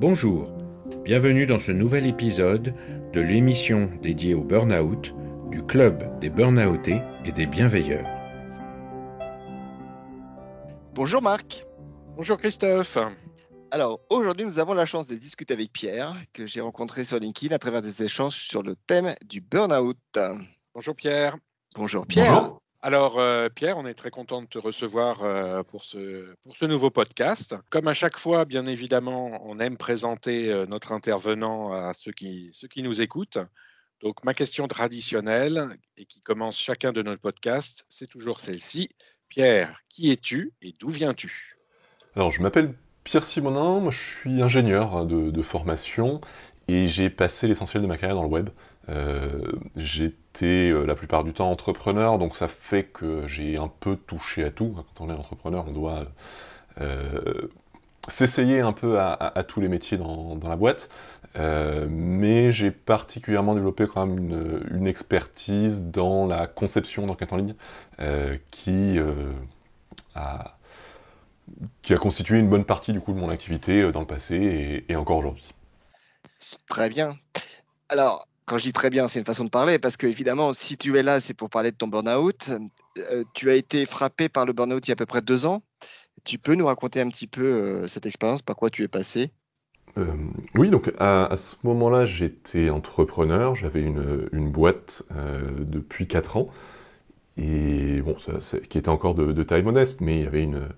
Bonjour, bienvenue dans ce nouvel épisode de l'émission dédiée au burn-out du Club des Burnoutés et des Bienveilleurs. Bonjour Marc. Bonjour Christophe. Alors aujourd'hui, nous avons la chance de discuter avec Pierre, que j'ai rencontré sur LinkedIn à travers des échanges sur le thème du burn-out. Bonjour Pierre. Bonjour Pierre. Alors euh, Pierre, on est très content de te recevoir euh, pour, ce, pour ce nouveau podcast. Comme à chaque fois, bien évidemment, on aime présenter euh, notre intervenant à ceux qui, ceux qui nous écoutent. Donc ma question traditionnelle, et qui commence chacun de nos podcasts, c'est toujours celle-ci. Pierre, qui es-tu et d'où viens-tu? Alors je m'appelle Pierre Simonin, moi je suis ingénieur hein, de, formation et j'ai passé l'essentiel de ma carrière dans le web. Euh, j'étais euh, la plupart du temps entrepreneur, donc ça fait que j'ai un peu touché à tout. Quand on est entrepreneur, on doit euh, s'essayer un peu à, tous les métiers dans, la boîte. mais j'ai particulièrement développé quand même une, expertise dans la conception d'enquête en ligne qui a constitué une bonne partie du coup de mon activité dans le passé et, encore aujourd'hui. Très bien. Alors, quand je dis très bien, c'est une façon de parler, parce que évidemment, si tu es là, c'est pour parler de ton burn-out. Euh, tu as été frappé par le burn-out il y a à peu près deux ans. Tu peux nous raconter un petit peu euh, cette expérience, par quoi tu es passé? Oui, donc à, ce moment-là, j'étais entrepreneur, j'avais une, boîte depuis quatre ans et bon, qui était encore de, taille modeste, mais il y, avait une,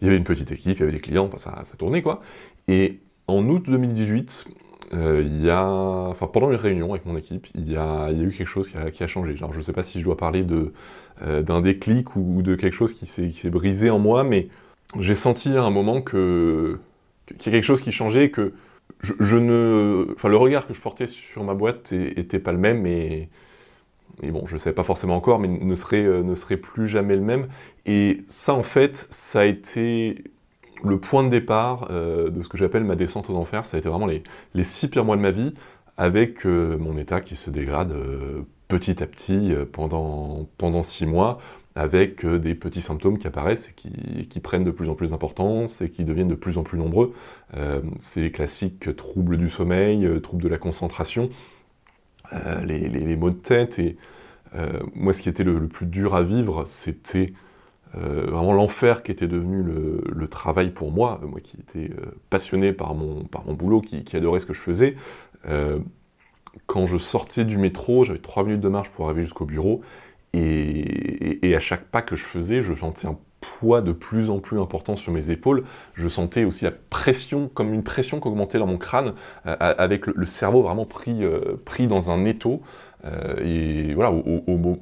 il y avait une petite équipe, il y avait des clients, enfin ça, ça tournait quoi. Et en août 2018, euh, y a, enfin pendant une réunion avec mon équipe, il y a, eu quelque chose qui a, changé. Alors je ne sais pas si je dois parler de, euh, d'un déclic ou de quelque chose qui s'est, brisé en moi, mais j'ai senti à un moment que, qu'il y a quelque chose qui changeait, que je, ne, enfin le regard que je portais sur ma boîte était pas le même et et bon, je ne sais pas forcément encore, mais ne serait, euh, ne serait plus jamais le même. Et ça, en fait, ça a été le point de départ euh, de ce que j'appelle ma descente aux enfers. Ça a été vraiment les, six pires mois de ma vie, avec euh, mon état qui se dégrade petit à petit pendant, pendant six mois, avec des petits symptômes qui apparaissent et qui, prennent de plus en plus d'importance et qui deviennent de plus en plus nombreux. c'est les classiques troubles du sommeil, troubles de la concentration, euh, les, maux de tête. Et euh, moi, ce qui était le, plus dur à vivre, c'était euh, vraiment l'enfer qui était devenu le, travail pour moi, moi qui étais passionné par mon, par mon boulot, qui, adorait ce que je faisais. quand je sortais du métro, j'avais trois minutes de marche pour arriver jusqu'au bureau, et, à chaque pas que je faisais, je sentais un poids de plus en plus important sur mes épaules. Je sentais aussi la pression, comme une pression qui augmentait dans mon crâne, euh, avec le, cerveau vraiment pris, euh, pris dans un étau. Euh, et voilà, au,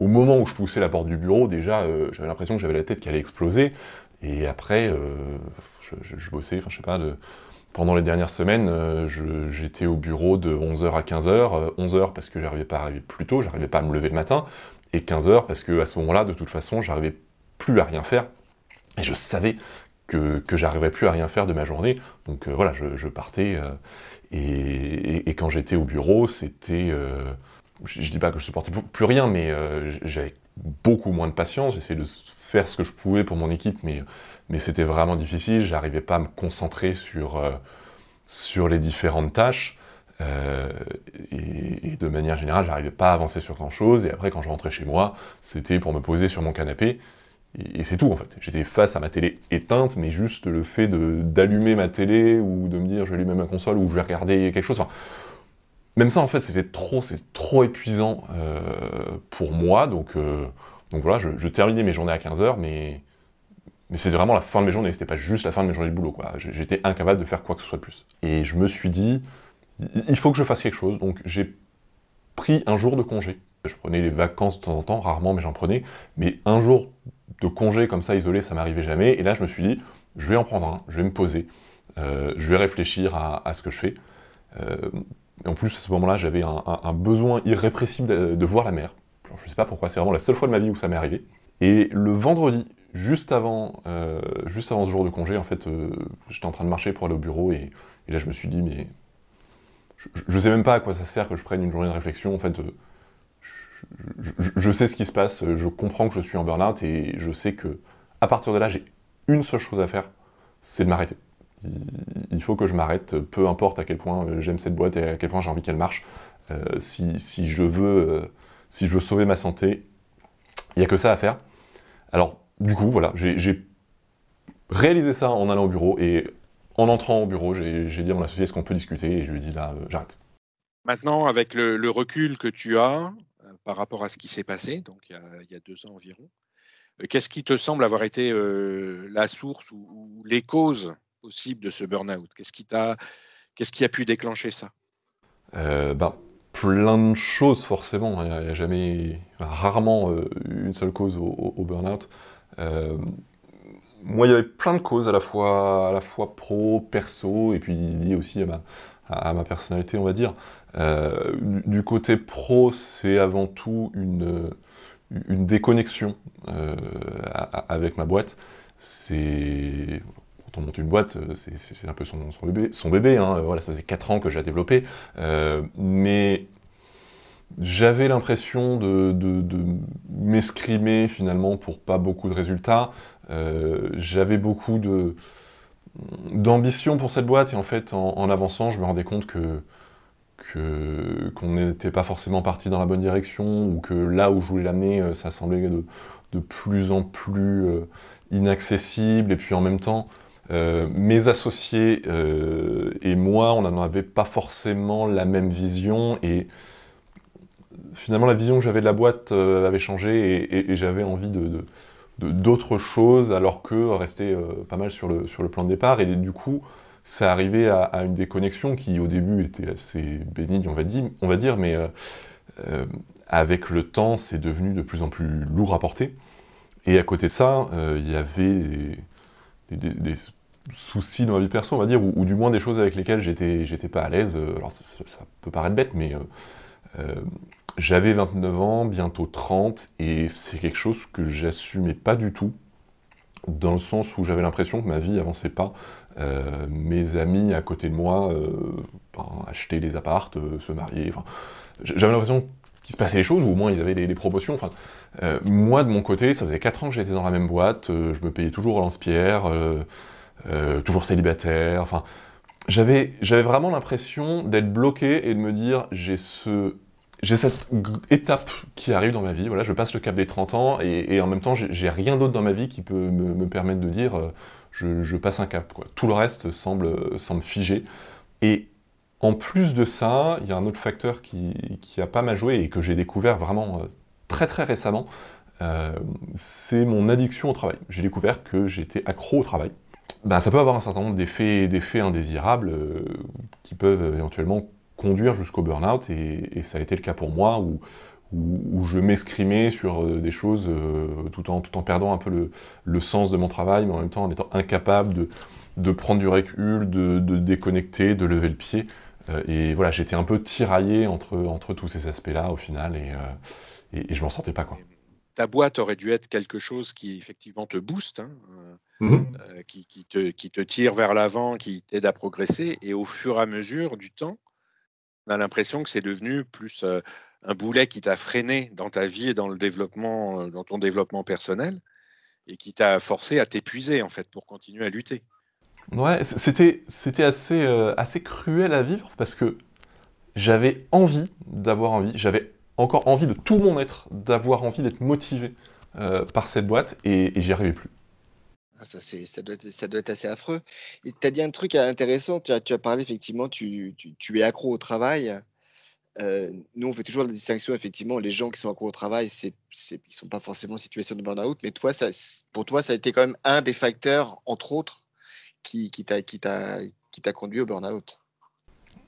moment où je poussais la porte du bureau, déjà, j'avais l'impression que j'avais la tête qui allait exploser. Et après, je, bossais, enfin je sais pas, pendant les dernières semaines, j'étais au bureau de 11h à 15h. 11h parce que j'arrivais pas à arriver plus tôt, j'arrivais pas à me lever le matin. Et 15h parce que à ce moment-là, de toute façon, j'arrivais plus à rien faire. Et je savais que, que j'arriverais plus à rien faire de ma journée. Donc euh, voilà, je, partais. Euh, et, quand j'étais au bureau, c'était. Euh, je, je, dis pas que je supportais plus rien, mais j'avais beaucoup moins de patience. J'essayais de faire ce que je pouvais pour mon équipe, mais, mais c'était vraiment difficile. J'arrivais pas à me concentrer sur, sur les différentes tâches. et, et, de manière générale, j'arrivais pas à avancer sur grand chose. Et après, quand je rentrais chez moi, c'était pour me poser sur mon canapé et, c'est tout en fait. J'étais face à ma télé éteinte, mais juste le fait d'allumer ma télé ou de me dire je vais allumer ma console ou je vais regarder quelque chose. Même ça en fait c'était trop, trop épuisant euh, pour moi. Donc, euh, donc voilà, je, terminais mes journées à 15h, mais, mais c'était vraiment la fin de mes journées. C'était pas juste la fin de mes journées de boulot. J'étais incapable de faire quoi que ce soit de plus. Et je me suis dit, il faut que je fasse quelque chose. Donc j'ai pris un jour de congé. Je prenais les vacances de temps en temps, rarement, mais j'en prenais. Mais un jour de congé comme ça isolé, ça m'arrivait jamais. Et là, je me suis dit, je vais en prendre un, je vais me poser, euh, je vais réfléchir à, ce que je fais. En plus, à ce moment-là, j'avais un, besoin irrépressible de, voir la mer. je ne sais pas pourquoi, c'est vraiment la seule fois de ma vie où ça m'est arrivé. Et le vendredi, juste avant, euh, juste avant ce jour de congé, en fait, j'étais en train de marcher pour aller au bureau et, là, je me suis dit, mais je ne sais même pas à quoi ça sert que je prenne une journée de réflexion. En fait, je, sais ce qui se passe, je comprends que je suis en burn-out et je sais que à partir de là, j'ai une seule chose à faire, c'est de m'arrêter. Il, faut que je m'arrête, peu importe à quel point j'aime cette boîte et à quel point j'ai envie qu'elle marche. si, je veux, si je veux sauver ma santé, il n'y a que ça à faire. Alors, du coup, voilà, j'ai réalisé ça en allant au bureau et en entrant au bureau, j'ai dit à mon associé est-ce qu'on peut discuter? Et je lui ai dit là, euh, j'arrête. Maintenant, avec le, recul que tu as euh, par rapport à ce qui s'est passé, donc il y, a, deux ans environ, euh, qu'est-ce qui te semble avoir été la source ou, les causes possibles de ce burn-out? Qu'est-ce qui, qu'est-ce qui a pu déclencher ça? Ben, Plein de choses forcément. Il n'y a, jamais, rarement une seule cause au, au burn-out moi, il y avait plein de causes, à la fois, à la fois pro, perso, et puis liées aussi à ma, personnalité, on va dire. Euh, du, côté pro, c'est avant tout une, une déconnexion euh, avec ma boîte. C'est quand on monte une boîte, c'est un peu son, bébé. Son bébé hein. voilà, ça faisait 4 ans que j'ai développé. Euh, mais j'avais l'impression de, m'escrimer finalement pour pas beaucoup de résultats. Euh, j'avais beaucoup d'ambition pour cette boîte et en fait en, avançant je me rendais compte que qu'on n'était pas forcément parti dans la bonne direction ou que là où je voulais l'amener euh, ça semblait de, plus en plus euh, inaccessible et puis en même temps mes associés et moi on n'en avait pas forcément la même vision et finalement la vision que j'avais de la boîte avait changé et j'avais envie de, d'autres choses, alors que rester euh, pas mal sur le, sur le plan de départ. Et du coup, ça arrivait à, une déconnexion qui, au début, était assez bénigne, on va dire, on va dire mais euh, euh, avec le temps, c'est devenu de plus en plus lourd à porter. Et à côté de ça, il y avait des, soucis dans ma vie perso, on va dire, ou, du moins des choses avec lesquelles j'étais, j'étais pas à l'aise. Alors ça, peut paraître bête, mais j'avais 29 ans, bientôt 30, et c'est quelque chose que j'assumais pas du tout, dans le sens où j'avais l'impression que ma vie avançait pas. Euh, mes amis à côté de moi euh, ben, achetaient des appartes, euh, se marier. J'avais l'impression qu'il se passait des choses, ou au moins ils avaient des, promotions. moi, de mon côté, ça faisait 4 ans que j'étais dans la même boîte, je me payais toujours lance-pierre, toujours célibataire. Enfin, j'avais vraiment l'impression d'être bloqué et de me dire j'ai ce j'ai cette étape qui arrive dans ma vie, voilà, je passe le cap des 30 ans, et, en même temps, j'ai rien d'autre dans ma vie qui peut me, permettre de dire euh, je, passe un cap. Quoi. Tout le reste semble, semble figé. Et en plus de ça, il y a un autre facteur qui, qui a pas mal joué et que j'ai découvert vraiment euh, très très récemment, euh, c'est mon addiction au travail. J'ai découvert que j'étais accro au travail. Ben, ça peut avoir un certain nombre d'effets indésirables qui peuvent éventuellement conduire jusqu'au burn-out, et, ça a été le cas pour moi, où, où, je m'escrimais sur euh, des choses euh, tout, en, tout en perdant un peu le, le, sens de mon travail, mais en même temps en étant incapable de, de prendre du recul, de, de, déconnecter, de lever le pied. Euh, et voilà, j'étais un peu tiraillé entre, entre tous ces aspects-là au final, et, et, je m'en sentais pas. Quoi. Ta boîte aurait dû être quelque chose qui effectivement te booste, hein, mmh qui, qui, te, qui te tire vers l'avant, qui t'aide à progresser, et au fur et à mesure du temps, on a l'impression que c'est devenu plus un boulet qui t'a freiné dans ta vie et dans le développement, dans ton développement personnel, et qui t'a forcé à t'épuiser en fait pour continuer à lutter. Ouais, c'était c'était assez assez cruel à vivre parce que j'avais envie d'avoir envie, j'avais encore envie de tout mon être, d'avoir envie d'être motivé par cette boîte et, j'y arrivais plus. Ah, ça, doit être, assez affreux. Tu as dit un truc intéressant, tu as, parlé effectivement, tu, es accro au travail. Euh, nous, on fait toujours la distinction, effectivement, les gens qui sont accro au travail, ils ne sont pas forcément en situation de burn-out, mais toi, ça, pour toi, ça a été quand même un des facteurs, entre autres, qui t'a conduit au burn-out.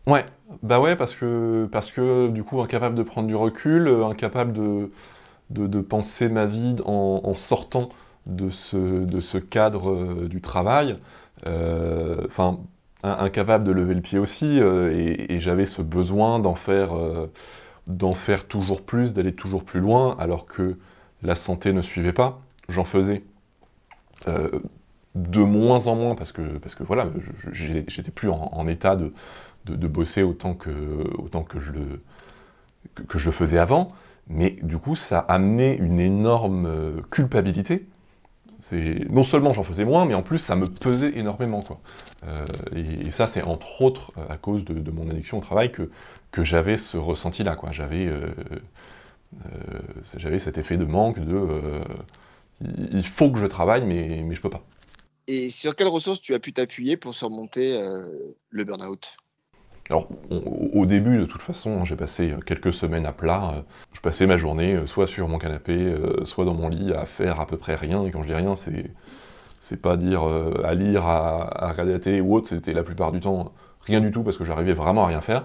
Ouais, bah ouais, parce que, parce que du coup, incapable de prendre du recul, incapable de, de, penser ma vie en, sortant de ce, de ce cadre euh, du travail, euh, enfin, incapable de lever le pied aussi, euh, et, j'avais ce besoin d'en faire, faire toujours plus, d'aller toujours plus loin, alors que la santé ne suivait pas. J'en faisais de moins en moins parce que, parce que voilà, j'étais plus en, état de, de, bosser autant que, autant que, je le, que, je faisais avant. Mais du coup, ça a amené une énorme culpabilité non seulement j'en faisais moins, mais en plus ça me pesait énormément. Quoi. Euh, et, ça, c'est entre autres à cause de, mon addiction au travail que, que j'avais ce ressenti-là. J'avais, euh, euh, cet effet de manque de il faut que je travaille, mais, mais je peux pas. Et sur quelles ressources tu as pu t'appuyer pour surmonter le burn-out? Alors, au début, de toute façon, j'ai passé quelques semaines à plat. Je passais ma journée soit sur mon canapé, soit dans mon lit, à faire à peu près rien. Et quand je dis rien, c'est c'est pas dire à lire, à, regarder la télé ou autre. C'était la plupart du temps rien du tout parce que j'arrivais vraiment à rien faire.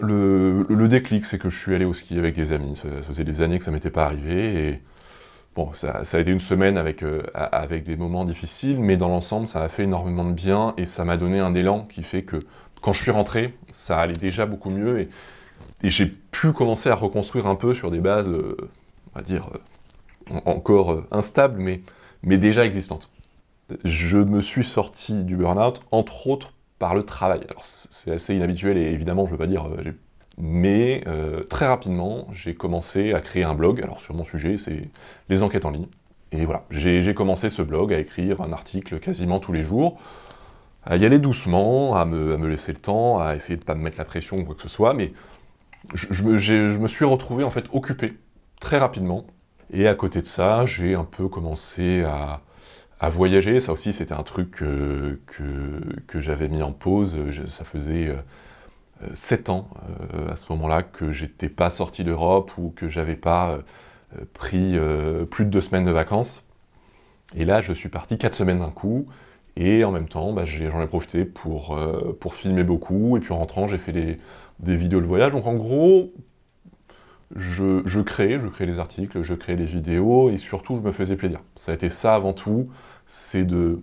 Le, déclic, c'est que je suis allé au ski avec des amis. Ça, faisait des années que ça m'était pas arrivé. Et bon, ça, a été une semaine avec, avec des moments difficiles, mais dans l'ensemble, ça a fait énormément de bien et ça m'a donné un élan qui fait que quand je suis rentré, ça allait déjà beaucoup mieux et, j'ai pu commencer à reconstruire un peu sur des bases, euh, on va dire, euh, encore euh, instables, mais, déjà existantes. Je me suis sorti du burn-out, entre autres, par le travail. Alors c'est assez inhabituel et évidemment, je ne veux pas dire... mais très rapidement, j'ai commencé à créer un blog. Alors sur mon sujet, c'est les enquêtes en ligne. Et voilà, j'ai commencé ce blog à écrire un article quasiment tous les jours à y aller doucement, à me, laisser le temps, à essayer de ne pas me mettre la pression ou quoi que ce soit, mais je, me, suis retrouvé en fait occupé très rapidement. Et à côté de ça, j'ai un peu commencé à, voyager. Ça aussi, c'était un truc que, que, j'avais mis en pause. ça faisait euh, sept ans euh, à ce moment-là que j'étais pas sorti d'Europe ou que j'avais pas euh, pris plus de deux semaines de vacances. Et là, je suis parti quatre semaines d'un coup. Et en même temps, bah, j'en ai, profité pour, euh, pour filmer beaucoup. Et puis en rentrant, j'ai fait des, vidéos de voyage. Donc en gros, je, je crée, je crée des articles, je crée des vidéos. Et surtout, je me faisais plaisir. Ça a été ça avant tout. C'est de,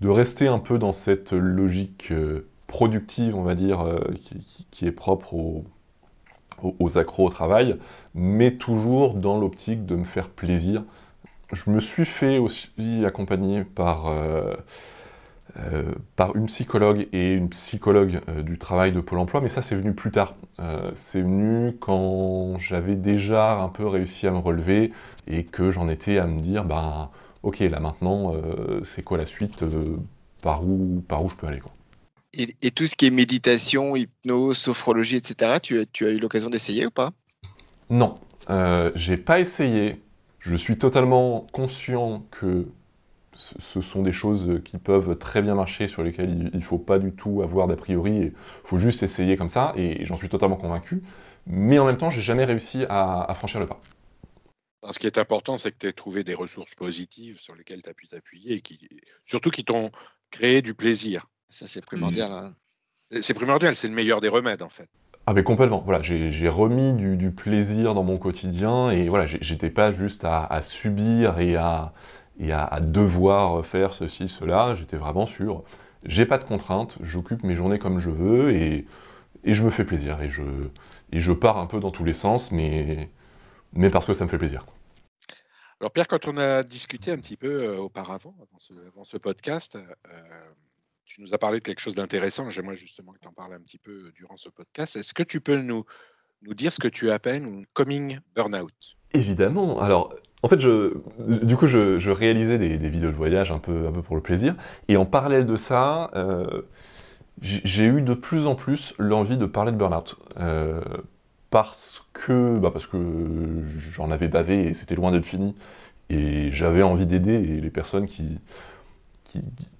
de rester un peu dans cette logique euh, productive, on va dire, euh, qui, est propre aux accros au travail, mais toujours dans l'optique de me faire plaisir je me suis fait aussi accompagner par, euh, euh, par une psychologue et une psychologue euh, du travail de Pôle emploi, mais ça c'est venu plus tard. c'est venu quand j'avais déjà un peu réussi à me relever et que j'en étais à me dire, ben ok, là maintenant, c'est quoi la suite par, où, par où je peux aller quoi. Et, tout ce qui est méditation, hypnose, sophrologie, etc., tu, tu as eu l'occasion d'essayer ou pas? Non, j'ai pas essayé je suis totalement conscient que ce sont des choses qui peuvent très bien marcher, sur lesquelles il ne faut pas du tout avoir d'a priori, il faut juste essayer comme ça, et j'en suis totalement convaincu. Mais en même temps, j'ai jamais réussi à, franchir le pas. Ce qui est important, c'est que tu aies trouvé des ressources positives sur lesquelles tu as pu t'appuyer, et qui, surtout qui t'ont créé du plaisir. Ça, c'est primordial. Hein. C'est primordial, c'est le meilleur des remèdes, en fait. Ah mais complètement, voilà, j'ai remis du, plaisir dans mon quotidien et voilà, j'étais pas juste à, subir et, à, et à, devoir faire ceci, cela, j'étais vraiment sûr, j'ai pas de contraintes, j'occupe mes journées comme je veux et, et, je me fais plaisir et je, et je pars un peu dans tous les sens, mais, mais parce que ça me fait plaisir. Alors Pierre, quand on a discuté un petit peu euh, auparavant, avant ce, podcast, euh, tu nous as parlé de quelque chose d'intéressant. J'aimerais justement que tu en parles un petit peu euh, durant ce podcast. Est-ce que tu peux nous, nous dire ce que tu appelles un coming burnout? Évidemment. Alors, en fait, je, du coup, je, réalisais des, vidéos de voyage un peu, un peu pour le plaisir. Et en parallèle de ça, euh, j'ai eu de plus en plus l'envie de parler de burnout. Euh, parce que, bah parce que j'en avais bavé et c'était loin d'être fini. Et j'avais envie d'aider les personnes qui,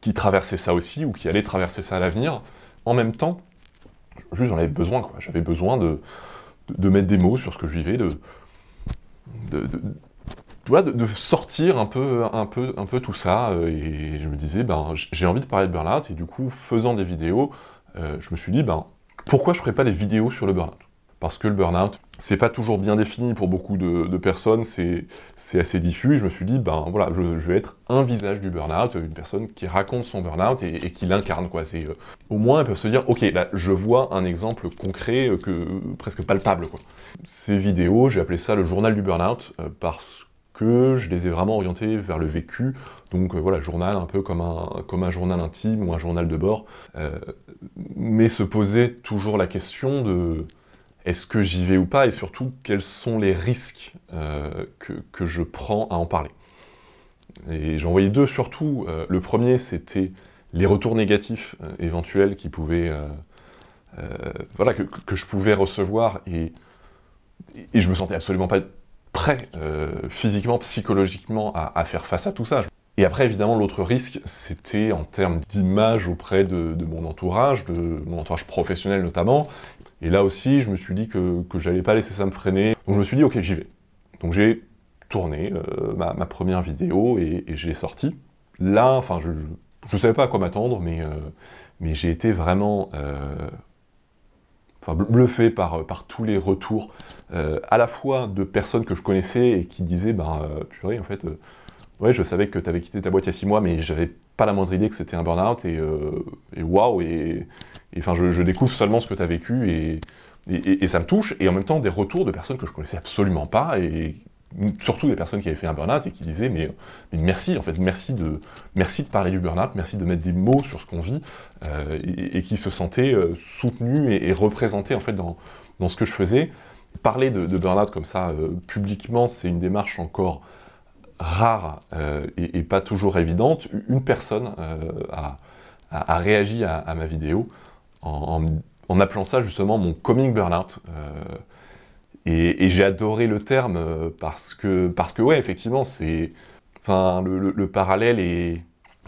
qui, traversait ça aussi, ou qui allait traverser ça à l'avenir, en même temps, juste j'en avais besoin, quoi. J'avais besoin de, mettre des mots sur ce que je vivais, de, de, de, sortir un peu, un, peu, un peu tout ça, euh, et je me disais, ben, j'ai envie de parler de burn-out, et du coup, faisant des vidéos, euh, je me suis dit, ben, pourquoi je ne ferais pas des vidéos sur le burn-out? Parce que le burn-out, c'est pas toujours bien défini pour beaucoup de, personnes, c'est assez diffus. je me suis dit, ben voilà, je, vais être un visage du burn-out, une personne qui raconte son burn-out et, qui l'incarne. quoi. Euh, au moins, elles peuvent se dire, ok, là, je vois un exemple concret, euh, que, presque palpable. Quoi. Ces vidéos, j'ai appelé ça le journal du burn-out euh, parce que je les ai vraiment orientées vers le vécu. Donc voilà, journal un peu comme un, comme un journal intime ou un journal de bord. mais se poser toujours la question de est-ce que j'y vais ou pas, et surtout quels sont les risques euh, que, je prends à en parler. Et j'en voyais deux surtout. le premier, c'était les retours négatifs éventuels qui pouvaient, voilà, que, je pouvais recevoir et, et je me sentais absolument pas prêt physiquement, psychologiquement à, faire face à tout ça. Et après, évidemment, l'autre risque, c'était en termes d'image auprès de, mon entourage, de mon entourage professionnel notamment. Et là aussi, je me suis dit que, que j'allais pas laisser ça me freiner. Donc je me suis dit, ok, j'y vais. Donc j'ai tourné euh, ma, première vidéo et, et j'ai sorti. Là, enfin, je ne savais pas à quoi m'attendre, mais, euh, mais j'ai été vraiment euh, bluffé par, par tous les retours, à la fois de personnes que je connaissais et qui disaient, ben, purée, en fait, ouais, je savais que tu avais quitté ta boîte il y a six mois, mais j'avais pas la moindre idée que c'était un burn-out, et, waouh, et, enfin, je, découvre seulement ce que tu as vécu, et, et, ça me touche, et en même temps des retours de personnes que je connaissais absolument pas, et surtout des personnes qui avaient fait un burn-out et qui disaient mais, merci en fait, merci de, merci de parler du burn-out, merci de mettre des mots sur ce qu'on vit, euh, et, qui se sentaient euh, soutenus et, représentés en fait dans, dans, ce que je faisais. Parler de, de burn-out comme ça euh, publiquement, c'est une démarche encore rare et, pas toujours évidente. Une personne a, a, réagi à, ma vidéo en, appelant ça justement mon coming burnout. Euh, et, j'ai adoré le terme euh, parce que, parce que ouais, effectivement, c'est, enfin, le, parallèle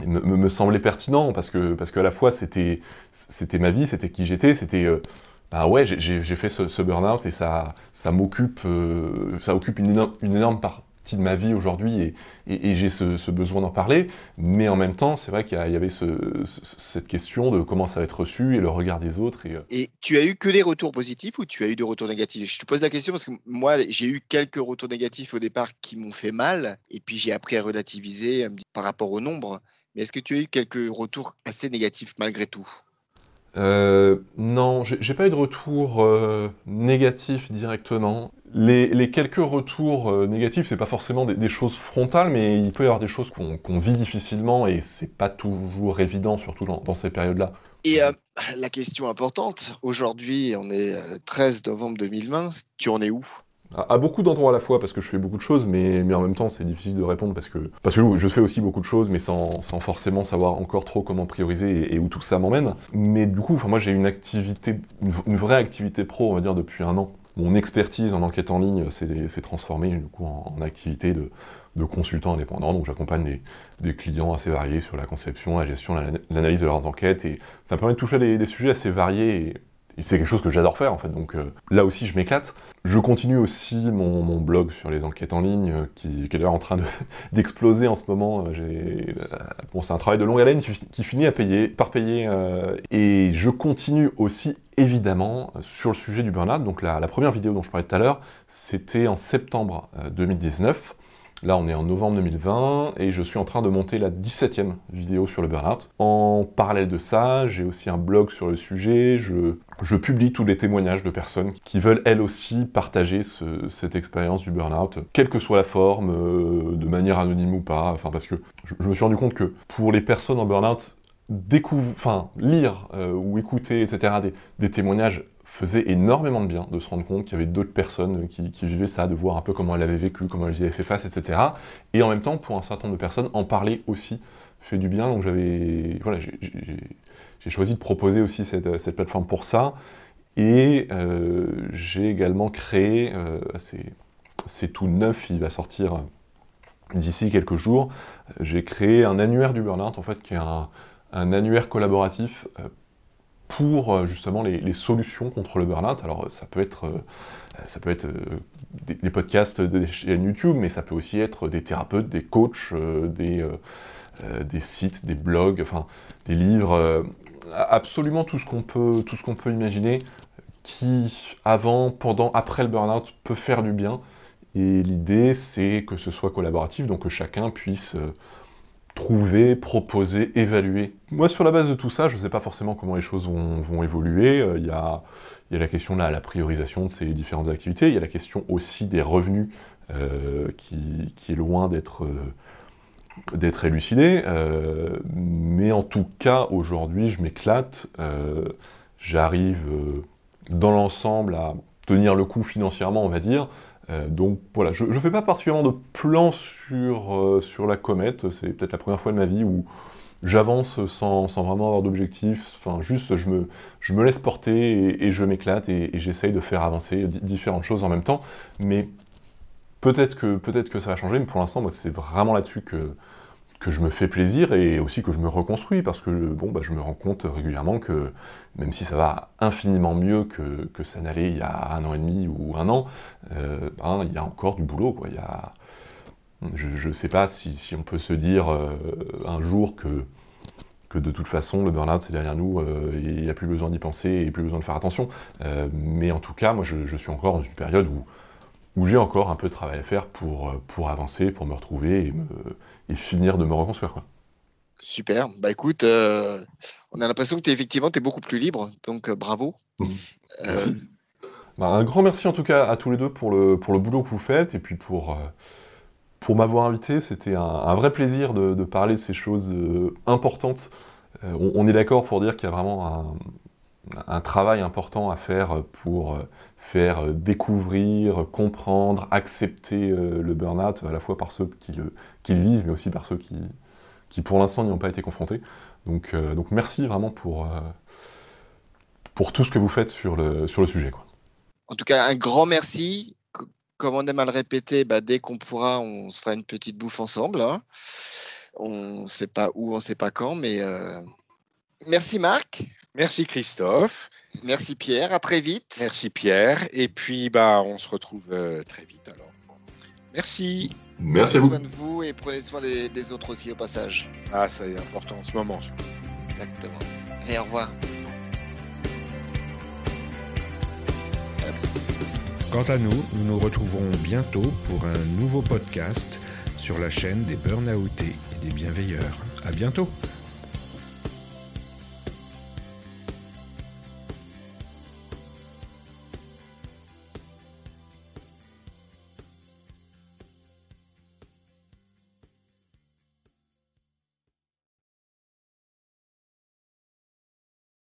me, semblait pertinent parce que, parce qu'à la fois c'était, c'était ma vie, c'était qui j'étais, c'était, euh, bah ouais, j'ai, fait ce, ce burn-out et ça, ça m'occupe, ça occupe une énorme, une énorme part, de ma vie aujourd'hui et, j'ai ce, besoin d'en parler. Mais en même temps, c'est vrai qu'il y, avait cette question de comment ça va être reçu et le regard des autres. Et, euh, et tu as eu que des retours positifs ou tu as eu des retours négatifs? Je te pose la question parce que moi, j'ai eu quelques retours négatifs au départ qui m'ont fait mal et puis j'ai appris à relativiser par rapport au nombre. Mais est-ce que tu as eu quelques retours assez négatifs malgré tout? Euh, non, j'ai pas eu de retour euh, négatif directement. Les, quelques retours euh, négatifs, c'est pas forcément des, choses frontales, mais il peut y avoir des choses qu'on vit difficilement et c'est pas toujours évident, surtout dans, ces périodes-là. Et la question importante, aujourd'hui, on est 13 novembre 2020, tu en es où? À, beaucoup d'endroits à la fois parce que je fais beaucoup de choses, mais, mais en même temps c'est difficile de répondre parce que, parce que je fais aussi beaucoup de choses, mais sans, sans forcément savoir encore trop comment prioriser et, où tout ça m'emmène. Mais du coup, moi j'ai une activité, une, vraie activité pro, on va dire, depuis un an. Mon expertise en enquête en ligne s'est transformée du coup en, activité de, de, consultant indépendant. Donc j'accompagne des, des, clients assez variés sur la conception, la gestion, l'analyse de leurs enquêtes. Et ça me permet de toucher à des, des sujets assez variés c'est quelque chose que j'adore faire en fait, donc euh, là aussi je m'éclate. Je continue aussi mon, blog sur les enquêtes en ligne, euh, qui, est d'ailleurs en train d'exploser en ce moment. Euh, bon, c'est un travail de longue haleine qui, finit à payer, par payer. et je continue aussi évidemment sur le sujet du burn-out. Donc la, la, première vidéo dont je parlais tout à l'heure, c'était en septembre 2019. Là, on est en novembre 2020 et je suis en train de monter la 17e vidéo sur le burn-out. En parallèle de ça, j'ai aussi un blog sur le sujet. Je, je, publie tous les témoignages de personnes qui veulent elles aussi partager cette expérience du burn-out, quelle que soit la forme, euh, de manière anonyme ou pas. Enfin, parce que je, me suis rendu compte que pour les personnes en burn-out, lire euh, ou écouter, etc., des, des témoignages faisait énormément de bien de se rendre compte qu'il y avait d'autres personnes qui, vivaient ça, de voir un peu comment elles avaient vécu, comment elles y avaient fait face, etc. Et en même temps, pour un certain nombre de personnes, en parler aussi fait du bien. Donc j'avais, voilà, j'ai choisi de proposer aussi cette, cette, plateforme pour ça. Et euh, j'ai également créé, euh, c'est tout neuf, il va sortir d'ici quelques jours, j'ai créé un annuaire du burn-out, en fait, qui est un, un annuaire collaboratif euh, pour euh, justement les, solutions contre le burn-out. Alors ça peut être, euh, ça peut être euh, des, podcasts des chaînes YouTube, mais ça peut aussi être des thérapeutes, des coachs, des, des sites, des blogs, enfin des livres, absolument tout ce qu'on peut, tout ce qu'on peut imaginer qui, avant, pendant, après le burn-out, peut faire du bien. Et l'idée, c'est que ce soit collaboratif, donc que chacun puisse trouver, proposer, évaluer. Moi, sur la base de tout ça, je ne sais pas forcément comment les choses vont, évoluer. Euh, il y, a, la question là, la priorisation de ces différentes activités. Il y a la question aussi des revenus euh, qui, est loin d'être euh, élucidé. mais en tout cas, aujourd'hui, je m'éclate. J'arrive dans l'ensemble à tenir le coup financièrement, on va dire, donc voilà, je ne fais pas particulièrement de plan sur, sur la comète. C'est peut-être la première fois de ma vie où j'avance sans, vraiment avoir d'objectif. Enfin, juste, je me, je me laisse porter et, je m'éclate et, j'essaye de faire avancer différentes choses en même temps. Mais peut-être que, peut que ça va changer, mais pour l'instant, c'est vraiment là-dessus que, que je me fais plaisir et aussi que je me reconstruis parce que bon, bah, je me rends compte régulièrement que même si ça va infiniment mieux que, que ça n'allait il y a un an et demi ou un an, euh, ben, il y a encore du boulot. Quoi. Il y a, je ne sais pas si, on peut se dire euh, un jour que, que de toute façon le burn-out c'est derrière nous euh, il n'y a plus besoin d'y penser et plus besoin de faire attention. Mais en tout cas, moi je, suis encore dans une période où, où j'ai encore un peu de travail à faire pour, pour avancer, pour me retrouver et, me, et finir de me reconstruire. Quoi. Super. Bah écoute, on a l'impression que tu es effectivement es beaucoup plus libre, donc bravo. Mmh. Merci. Bah, un grand merci en tout cas à tous les deux pour le, pour le boulot que vous faites et puis pour pour m'avoir invité. C'était un, vrai plaisir de, parler de ces choses euh, importantes. Euh, on, est d'accord pour dire qu'il y a vraiment un, travail important à faire pour euh, faire découvrir, comprendre, accepter le burn-out, à la fois par ceux qui le, vivent, mais aussi par ceux qui, qui pour l'instant n'y ont pas été confrontés. Donc, donc merci vraiment pour, pour tout ce que vous faites sur le, sur le sujet. Quoi. En tout cas, un grand merci comme on aime à le répéter, bah, dès qu'on pourra, on se fera une petite bouffe ensemble. Hein. On ne sait pas où, on ne sait pas quand, mais euh, merci Marc. Merci Christophe. Merci Pierre, à très vite. Merci Pierre. Et puis, bah, on se retrouve euh, très vite alors. Merci. Merci à vous. Prenez soin de vous et prenez soin des, des autres aussi au passage. Ah, c'est important en ce moment. Exactement. Et au revoir. Quant à nous, nous nous retrouverons bientôt pour un nouveau podcast sur la chaîne des Burnoutés et des Bienveilleurs. À bientôt!